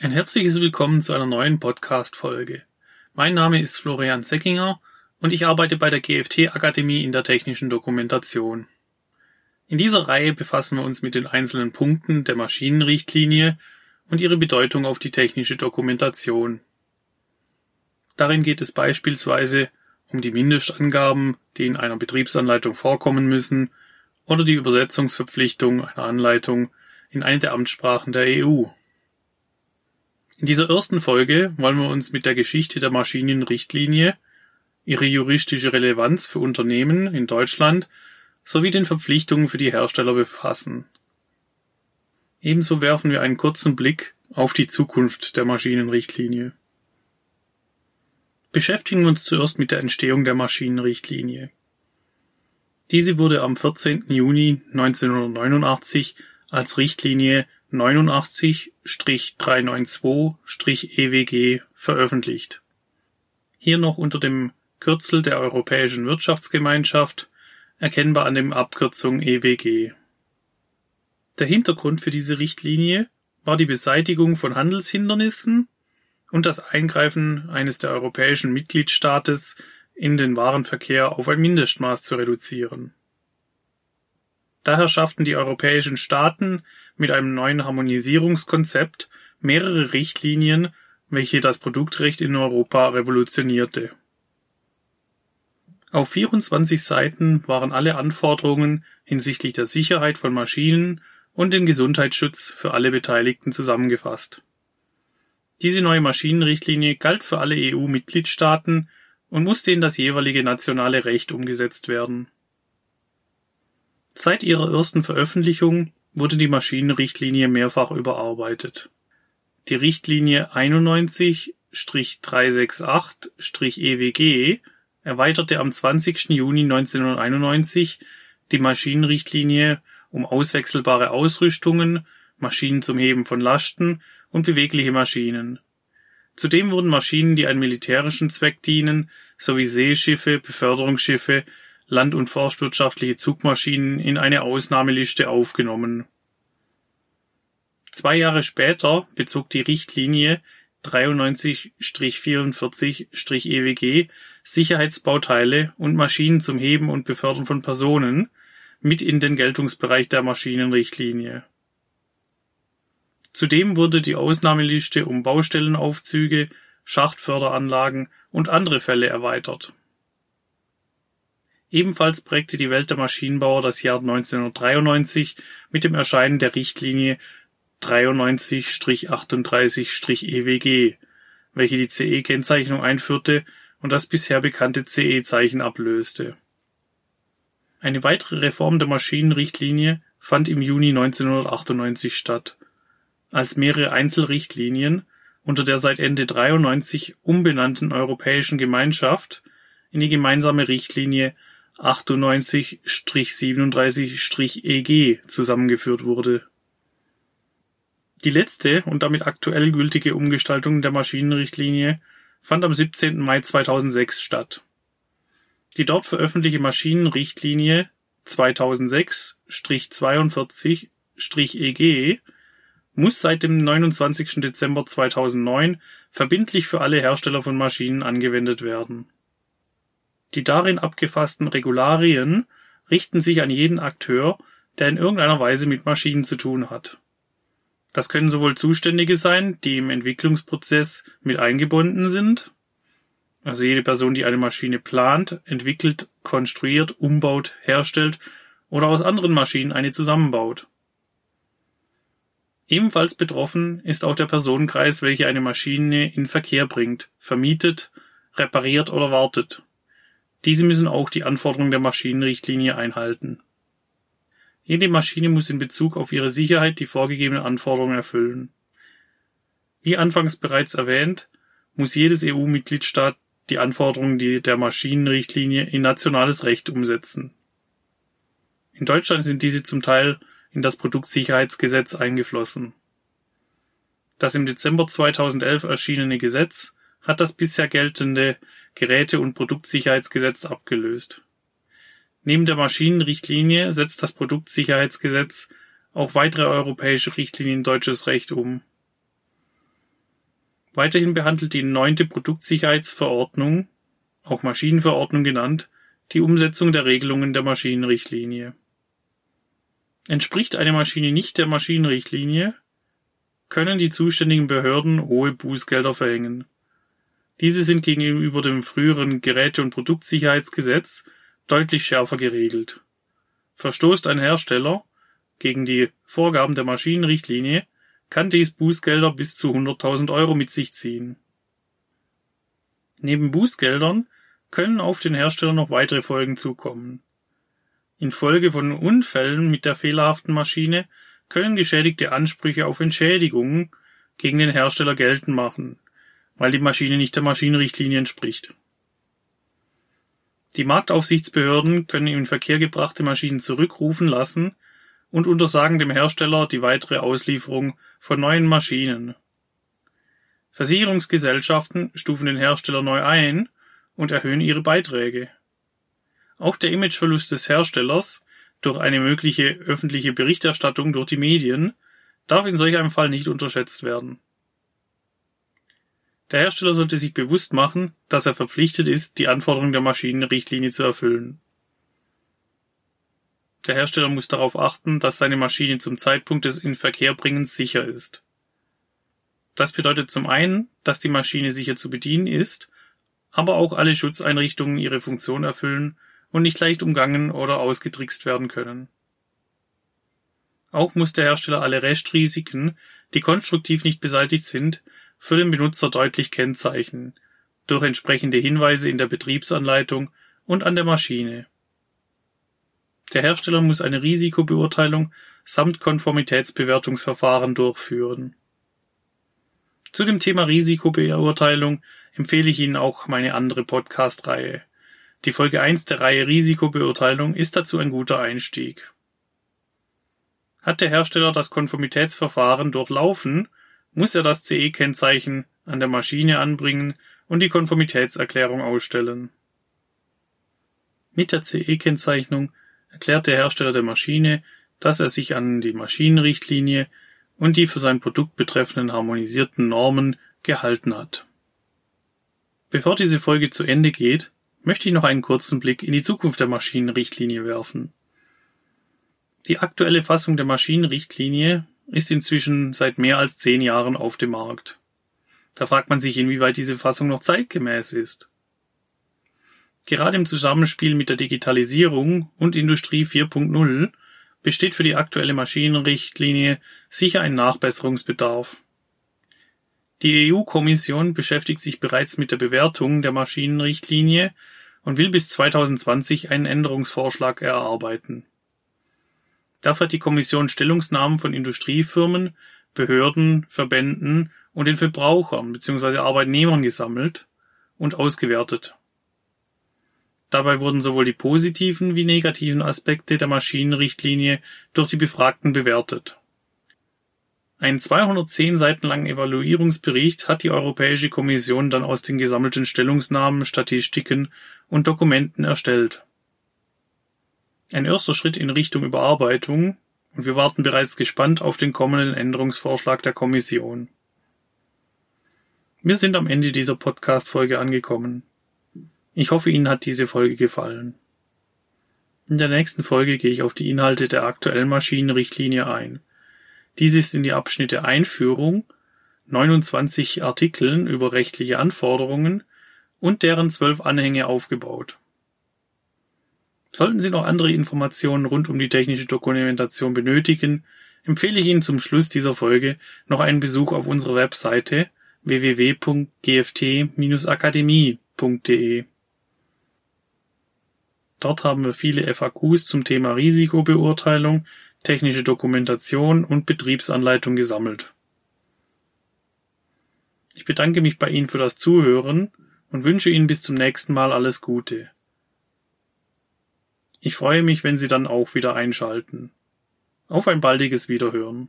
Ein herzliches Willkommen zu einer neuen Podcast-Folge. Mein Name ist Florian Seckinger und ich arbeite bei der GFT Akademie in der technischen Dokumentation. In dieser Reihe befassen wir uns mit den einzelnen Punkten der Maschinenrichtlinie und ihre Bedeutung auf die technische Dokumentation. Darin geht es beispielsweise um die Mindestangaben, die in einer Betriebsanleitung vorkommen müssen, oder die Übersetzungsverpflichtung einer Anleitung in eine der Amtssprachen der EU. In dieser ersten Folge wollen wir uns mit der Geschichte der Maschinenrichtlinie, ihre juristische Relevanz für Unternehmen in Deutschland sowie den Verpflichtungen für die Hersteller befassen. Ebenso werfen wir einen kurzen Blick auf die Zukunft der Maschinenrichtlinie. Beschäftigen wir uns zuerst mit der Entstehung der Maschinenrichtlinie. Diese wurde am 14. Juni 1989 als Richtlinie 89-392-EWG veröffentlicht. Hier noch unter dem Kürzel der Europäischen Wirtschaftsgemeinschaft, erkennbar an dem Abkürzung EWG. Der Hintergrund für diese Richtlinie war die Beseitigung von Handelshindernissen und das Eingreifen eines der europäischen Mitgliedstaates in den Warenverkehr auf ein Mindestmaß zu reduzieren. Daher schafften die europäischen Staaten mit einem neuen Harmonisierungskonzept mehrere Richtlinien, welche das Produktrecht in Europa revolutionierte. Auf 24 Seiten waren alle Anforderungen hinsichtlich der Sicherheit von Maschinen und den Gesundheitsschutz für alle Beteiligten zusammengefasst. Diese neue Maschinenrichtlinie galt für alle EU-Mitgliedstaaten und musste in das jeweilige nationale Recht umgesetzt werden. Seit ihrer ersten Veröffentlichung wurde die Maschinenrichtlinie mehrfach überarbeitet. Die Richtlinie 91-368-EWG erweiterte am 20. Juni 1991 die Maschinenrichtlinie um auswechselbare Ausrüstungen, Maschinen zum Heben von Lasten und bewegliche Maschinen. Zudem wurden Maschinen, die einem militärischen Zweck dienen, sowie Seeschiffe, Beförderungsschiffe land- und forstwirtschaftliche Zugmaschinen in eine Ausnahmeliste aufgenommen. Zwei Jahre später bezog die Richtlinie 93-44-EWG Sicherheitsbauteile und Maschinen zum Heben und Befördern von Personen mit in den Geltungsbereich der Maschinenrichtlinie. Zudem wurde die Ausnahmeliste um Baustellenaufzüge, Schachtförderanlagen und andere Fälle erweitert Ebenfalls prägte die Welt der Maschinenbauer das Jahr 1993 mit dem Erscheinen der Richtlinie 93-38-EWG, welche die CE-Kennzeichnung einführte und das bisher bekannte CE-Zeichen ablöste. Eine weitere Reform der Maschinenrichtlinie fand im Juni 1998 statt, als mehrere Einzelrichtlinien unter der seit Ende 93 umbenannten Europäischen Gemeinschaft in die gemeinsame Richtlinie 98-37-EG zusammengeführt wurde. Die letzte und damit aktuell gültige Umgestaltung der Maschinenrichtlinie fand am 17. Mai 2006 statt. Die dort veröffentlichte Maschinenrichtlinie 2006-42-EG muss seit dem 29. Dezember 2009 verbindlich für alle Hersteller von Maschinen angewendet werden die darin abgefassten Regularien richten sich an jeden Akteur, der in irgendeiner Weise mit Maschinen zu tun hat. Das können sowohl Zuständige sein, die im Entwicklungsprozess mit eingebunden sind, also jede Person, die eine Maschine plant, entwickelt, konstruiert, umbaut, herstellt oder aus anderen Maschinen eine zusammenbaut. Ebenfalls betroffen ist auch der Personenkreis, welcher eine Maschine in Verkehr bringt, vermietet, repariert oder wartet. Diese müssen auch die Anforderungen der Maschinenrichtlinie einhalten. Jede Maschine muss in Bezug auf ihre Sicherheit die vorgegebenen Anforderungen erfüllen. Wie anfangs bereits erwähnt, muss jedes EU-Mitgliedstaat die Anforderungen der Maschinenrichtlinie in nationales Recht umsetzen. In Deutschland sind diese zum Teil in das Produktsicherheitsgesetz eingeflossen. Das im Dezember 2011 erschienene Gesetz hat das bisher geltende Geräte- und Produktsicherheitsgesetz abgelöst. Neben der Maschinenrichtlinie setzt das Produktsicherheitsgesetz auch weitere europäische Richtlinien in deutsches Recht um. Weiterhin behandelt die neunte Produktsicherheitsverordnung, auch Maschinenverordnung genannt, die Umsetzung der Regelungen der Maschinenrichtlinie. Entspricht eine Maschine nicht der Maschinenrichtlinie, können die zuständigen Behörden hohe Bußgelder verhängen. Diese sind gegenüber dem früheren Geräte- und Produktsicherheitsgesetz deutlich schärfer geregelt. Verstoßt ein Hersteller gegen die Vorgaben der Maschinenrichtlinie, kann dies Bußgelder bis zu 100.000 Euro mit sich ziehen. Neben Bußgeldern können auf den Hersteller noch weitere Folgen zukommen. Infolge von Unfällen mit der fehlerhaften Maschine können Geschädigte Ansprüche auf Entschädigungen gegen den Hersteller geltend machen, weil die Maschine nicht der Maschinenrichtlinie entspricht. Die Marktaufsichtsbehörden können in Verkehr gebrachte Maschinen zurückrufen lassen und untersagen dem Hersteller die weitere Auslieferung von neuen Maschinen. Versicherungsgesellschaften stufen den Hersteller neu ein und erhöhen ihre Beiträge. Auch der Imageverlust des Herstellers durch eine mögliche öffentliche Berichterstattung durch die Medien darf in solch einem Fall nicht unterschätzt werden. Der Hersteller sollte sich bewusst machen, dass er verpflichtet ist, die Anforderungen der Maschinenrichtlinie zu erfüllen. Der Hersteller muss darauf achten, dass seine Maschine zum Zeitpunkt des Inverkehrbringens sicher ist. Das bedeutet zum einen, dass die Maschine sicher zu bedienen ist, aber auch alle Schutzeinrichtungen ihre Funktion erfüllen und nicht leicht umgangen oder ausgetrickst werden können. Auch muss der Hersteller alle Restrisiken, die konstruktiv nicht beseitigt sind, für den Benutzer deutlich kennzeichnen, durch entsprechende Hinweise in der Betriebsanleitung und an der Maschine. Der Hersteller muss eine Risikobeurteilung samt Konformitätsbewertungsverfahren durchführen. Zu dem Thema Risikobeurteilung empfehle ich Ihnen auch meine andere Podcast-Reihe. Die Folge 1 der Reihe Risikobeurteilung ist dazu ein guter Einstieg. Hat der Hersteller das Konformitätsverfahren durchlaufen, muss er das CE-Kennzeichen an der Maschine anbringen und die Konformitätserklärung ausstellen. Mit der CE-Kennzeichnung erklärt der Hersteller der Maschine, dass er sich an die Maschinenrichtlinie und die für sein Produkt betreffenden harmonisierten Normen gehalten hat. Bevor diese Folge zu Ende geht, möchte ich noch einen kurzen Blick in die Zukunft der Maschinenrichtlinie werfen. Die aktuelle Fassung der Maschinenrichtlinie ist inzwischen seit mehr als zehn Jahren auf dem Markt. Da fragt man sich, inwieweit diese Fassung noch zeitgemäß ist. Gerade im Zusammenspiel mit der Digitalisierung und Industrie 4.0 besteht für die aktuelle Maschinenrichtlinie sicher ein Nachbesserungsbedarf. Die EU-Kommission beschäftigt sich bereits mit der Bewertung der Maschinenrichtlinie und will bis 2020 einen Änderungsvorschlag erarbeiten. Dafür hat die Kommission Stellungsnahmen von Industriefirmen, Behörden, Verbänden und den Verbrauchern bzw. Arbeitnehmern gesammelt und ausgewertet. Dabei wurden sowohl die positiven wie negativen Aspekte der Maschinenrichtlinie durch die Befragten bewertet. Einen 210 Seiten langen Evaluierungsbericht hat die Europäische Kommission dann aus den gesammelten Stellungsnahmen, Statistiken und Dokumenten erstellt ein erster Schritt in Richtung Überarbeitung, und wir warten bereits gespannt auf den kommenden Änderungsvorschlag der Kommission. Wir sind am Ende dieser Podcast-Folge angekommen. Ich hoffe, Ihnen hat diese Folge gefallen. In der nächsten Folge gehe ich auf die Inhalte der aktuellen Maschinenrichtlinie ein. Dies ist in die Abschnitte Einführung, 29 Artikeln über rechtliche Anforderungen und deren zwölf Anhänge aufgebaut. Sollten Sie noch andere Informationen rund um die technische Dokumentation benötigen, empfehle ich Ihnen zum Schluss dieser Folge noch einen Besuch auf unserer Webseite www.gft-akademie.de. Dort haben wir viele FAQs zum Thema Risikobeurteilung, technische Dokumentation und Betriebsanleitung gesammelt. Ich bedanke mich bei Ihnen für das Zuhören und wünsche Ihnen bis zum nächsten Mal alles Gute. Ich freue mich, wenn Sie dann auch wieder einschalten. Auf ein baldiges Wiederhören.